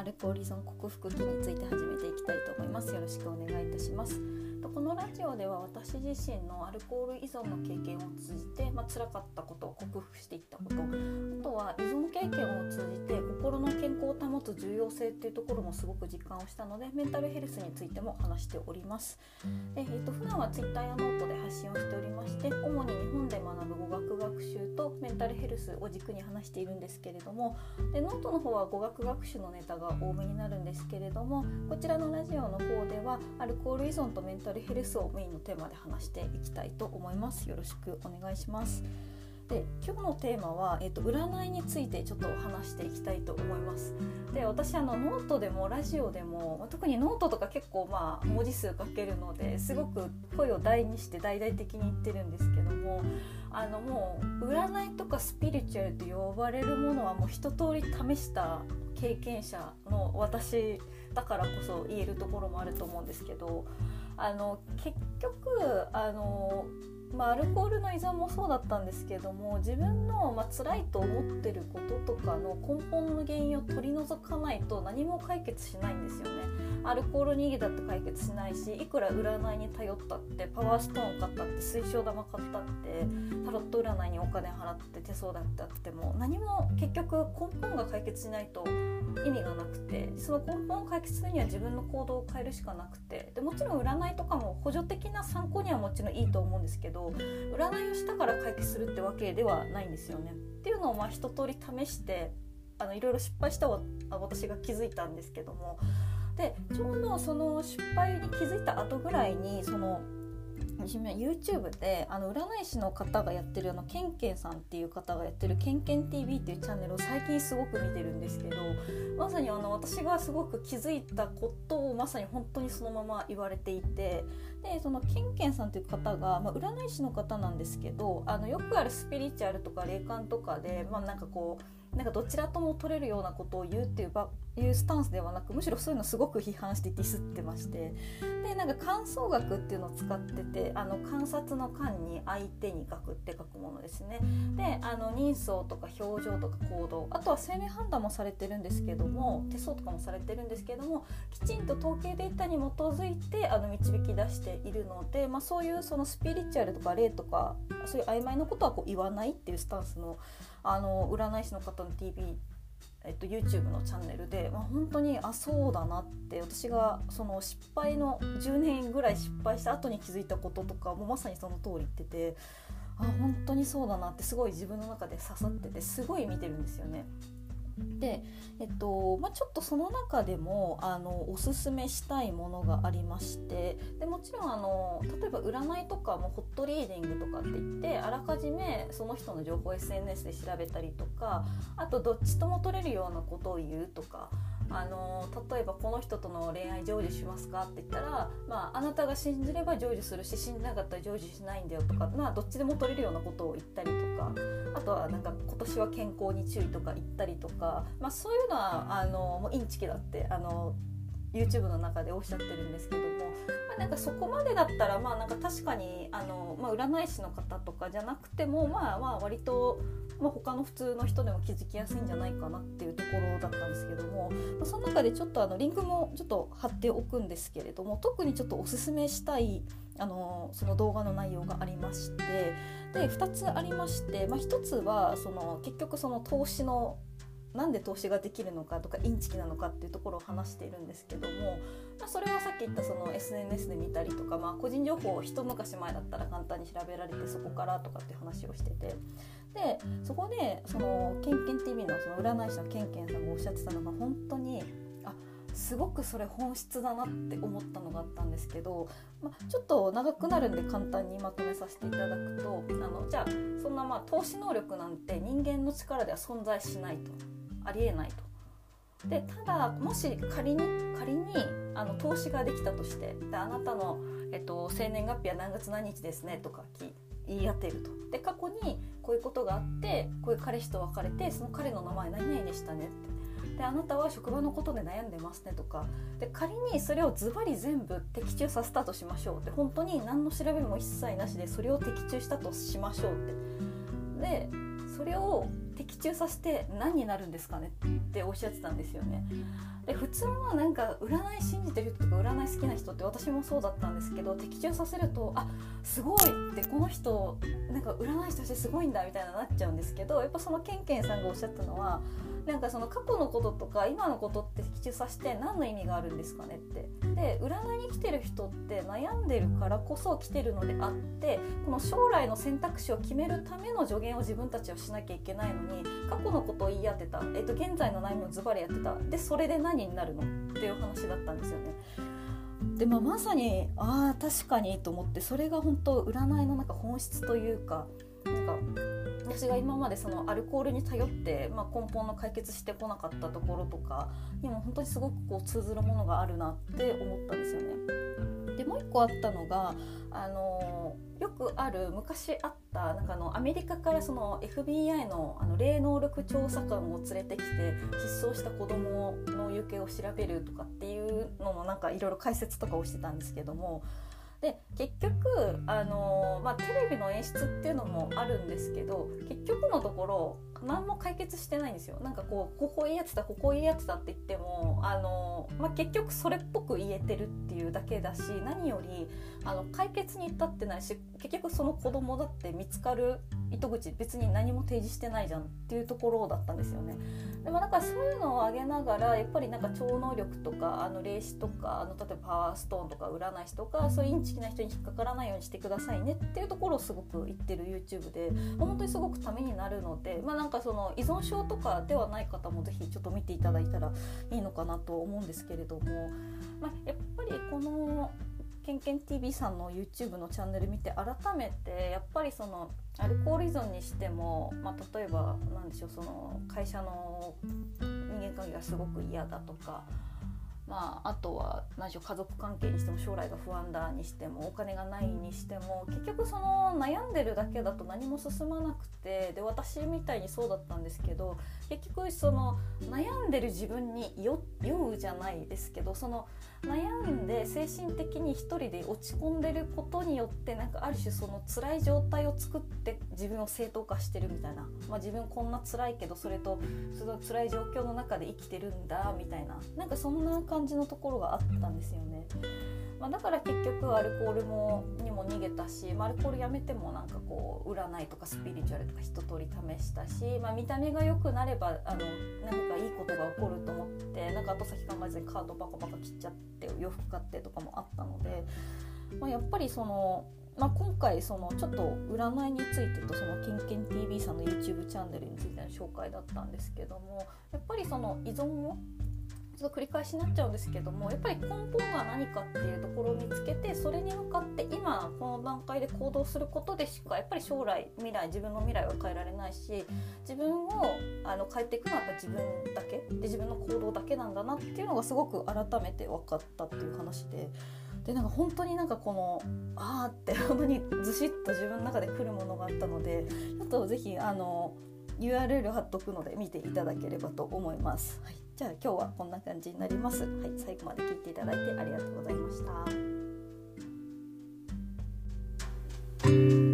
アルコール依存克服期について始めていきたいと思います。よろしくお願いいたします。このラジオでは私自身のアルコール依存の経験を通じて、まあ辛かったことを克服していったことあとは依存経験を通じて心の健康を保つ重要性っていうところもすごく実感をしたのでメンタルヘルスについても話しております。で、えー、と普段は Twitter やノートで発信をしておりまして主に日本で学ぶタルヘルスを軸に話しているんですけれどもでノートの方は語学学習のネタが多めになるんですけれどもこちらのラジオの方ではアルコール依存とメンタルヘルスをメインのテーマで話していきたいと思います。よろしくお願いします。で今日のテーマは、えーと、占いについてちょっと話していきたいと思います。で私あのノートでもラジオでも、まあ、特にノートとか結構まあ文字数書けるのですごく声を大にして大々的に言ってるんですけどもあのもう占いとかスピリチュアルと呼ばれるものはもう一通り試した経験者の私だからこそ言えるところもあると思うんですけどあの結局あのまあ、アルコールの依存もそうだったんですけども自分の、まあ辛いと思ってることとかの根本の原因を取り除かないと何も解決しないんですよね。アルコール逃げだって解決しないしいくら占いに頼ったってパワーストーンを買ったって水晶玉買ったってタロット占いにお金払って手相だってあっても何も結局根本が解決しないと意味がなくその根本を解決するには自分の行動を変えるしかなくてでもちろん占いとかも補助的な参考にはもちろんいいと思うんですけど占いをしたから解決するってわけではないんですよね。っていうのをまあ一通り試してあのいろいろ失敗した私が気づいたんですけどもでちょうどその失敗に気づいた後ぐらいにその YouTube であの占い師の方がやってるあのケンケンさんっていう方がやってる「ケンケン TV」っていうチャンネルを最近すごく見てるんですけどまさにあの私がすごく気づいたことをまさに本当にそのまま言われていてでそのケンケンさんっていう方が、まあ、占い師の方なんですけどあのよくあるスピリチュアルとか霊感とかで、まあ、なんかこうなんかどちらとも取れるようなことを言うっていういうスタンスではなくむしろそういうのすごく批判してディスってましてでなんか観想学っていうのを使っててあの観察の観に相手に学って書くものですね。であの人相とか表情とか行動あとは生命判断もされてるんですけども手相とかもされてるんですけどもきちんと統計データに基づいてあの導き出しているので、まあ、そういうそのスピリチュアルとか霊とかそういう曖昧なことはこう言わないっていうスタンスのあの占い師の方の TV えっと、YouTube のチャンネルで、まあ、本当にあそうだなって私がその失敗の10年ぐらい失敗した後に気づいたこととかもまさにその通り言っててあ本当にそうだなってすごい自分の中で刺さっててすごい見てるんですよね。で、えっとまあ、ちょっとその中でもあのおすすめしたいものがありましてでもちろんあの例えば占いとかもホットリーディングとかって言ってあらかじめその人の情報を SNS で調べたりとかあとどっちとも取れるようなことを言うとかあの例えばこの人との恋愛成就しますかって言ったら、まあ、あなたが信じれば成就するし信じなかったら成就しないんだよとか、まあ、どっちでも取れるようなことを言ったりとかあとはなんか今年は健康に注意とか言ったりとか、まあ、そういうのはあのもうインチキだってあの YouTube の中でおっしゃってるんですけども、まあ、なんかそこまでだったらまあなんか確かにあの、まあ、占い師の方とかじゃなくてもまあまあ割と、まあ、他の普通の人でも気づきやすいんじゃないかなっていうところだったんですけども、まあ、その中でちょっとあのリンクもちょっと貼っておくんですけれども特にちょっとおすすめしたいあのその動画の内容がありましてで2つありまして、まあ、1つはその結局その投資のなんで投資ができるのかとかインチキなのかっていうところを話しているんですけども、まあ、それはさっき言ったその SNS で見たりとか、まあ、個人情報を一昔前だったら簡単に調べられてそこからとかって話をしててでそこでそのケンケン TV のその占い師のケンケンさんがおっしゃってたのが本当にあすごくそれ本質だなって思ったのがあったんですけど、まあ、ちょっと長くなるんで簡単にまとめさせていただくとあのじゃあそんなまあ投資能力なんて人間の力では存在しないと。ありえないと。でただもし仮に仮にあの投資ができたとしてであなたの、えっと、生年月日は何月何日ですねとか言い当てると。で過去にこういうことがあってこういう彼氏と別れてその彼の名前何々でしたねって。であなたは職場のことで悩んでますねとかで仮にそれをズバリ全部的中させたとしましょうって本当に何の調べも一切なしでそれを的中したとしましょうってでそれを的中させて何になるんですかねっておっしゃってたんですよね。で普通はなんか占い信じてる人とか占い好きな人って私もそうだったんですけど的中させるとあすごいってこの人なんか占い師としてすごいんだみたいななっちゃうんですけどやっぱそのケンケンさんがおっしゃったのはなんかその過去のこととか今のことって的中させて何の意味があるんですかねって。で占いに来てる人って悩んでるからこそ来てるのであってこの将来の選択肢を決めるための助言を自分たちはしなきゃいけないのに過去のことを言い当てた、えっと、現在の悩みをズバリやってた。でそれで何になるのっていう話だったんですよね。でまあ、まさにああ確かにと思ってそれが本当占いのなんか本質というかなんか私が今までそのアルコールに頼って、まあ、根本の解決してこなかったところとかにも本当にすごくこう通ずるものがあるなって思ったんですよね。でもう一個あったのがあのよくある昔あったなんかあのアメリカからその FBI のあの霊能力調査官を連れてきて失踪した子供の行方を調べるとかっていうのもなんかいろいろ解説とかをしてたんですけどもで結局、あのまあ、テレビの演出っていうのもあるんですけど結局のところ何も解決してないんですよなんかこうここいいやつだここいいやつだって言ってもあの、まあ、結局それっぽく言えてるっていうだけだし何よりあの解決に至ってないし結局その子供だって見つかる糸口別に何も提示してないじゃんっていうところだったんですよね。でもなんかそういうのを挙げながらやっぱりなんか超能力とかあの霊視とかあの例えばパワーストーンとか占い師とかそういうインチキな人に引っかからないようにしてくださいねっていうところをすごく言ってる YouTube で本当にすごくためになるのでまあなんかかその依存症とかではない方も是非ちょっと見ていただいたらいいのかなと思うんですけれども、まあ、やっぱりこのけんけん TV さんの YouTube のチャンネル見て改めてやっぱりそのアルコール依存にしても、まあ、例えば何でしょうその会社の人間関係がすごく嫌だとか。まあ、あとは何しょう家族関係にしても将来が不安だにしてもお金がないにしても結局その悩んでるだけだと何も進まなくてで私みたいにそうだったんですけど結局その悩んでる自分に酔うじゃないですけどその悩んで精神的に一人で落ち込んでることによってなんかある種その辛い状態を作って自分を正当化してるみたいな、まあ、自分こんな辛いけどそれとその辛い状況の中で生きてるんだみたいな。なんかそんな感じ感じのところがあったんですよね。まあ、だから結局アルコールもにも逃げたし、まあ、アルコールやめてもなんかこう占いとかスピリチュアルとか一通り試したし、まあ、見た目が良くなればあの何かいいことが起こると思ってなんか後先考えずにカードバカバカ切っちゃって洋服買ってとかもあったので、まあ、やっぱりそのまあ、今回そのちょっと占いについてとそのケンケン TV さんの YouTube チャンネルについての紹介だったんですけどもやっぱりその依存をちょっと繰り返しになっちゃうんですけどもやっぱり根本が何かっていうところを見つけてそれに向かって今この段階で行動することでしかやっぱり将来未来自分の未来は変えられないし自分をあの変えていくのはやっぱ自分だけで自分の行動だけなんだなっていうのがすごく改めて分かったっていう話で。でなんか本当になんかこのああって本当にずしっと自分の中で来るものがあったのでちょっとぜひあの URL 貼っとくので見ていただければと思います。はいじゃあ今日はこんな感じになります。はい、最後まで聞いていただいてありがとうございました。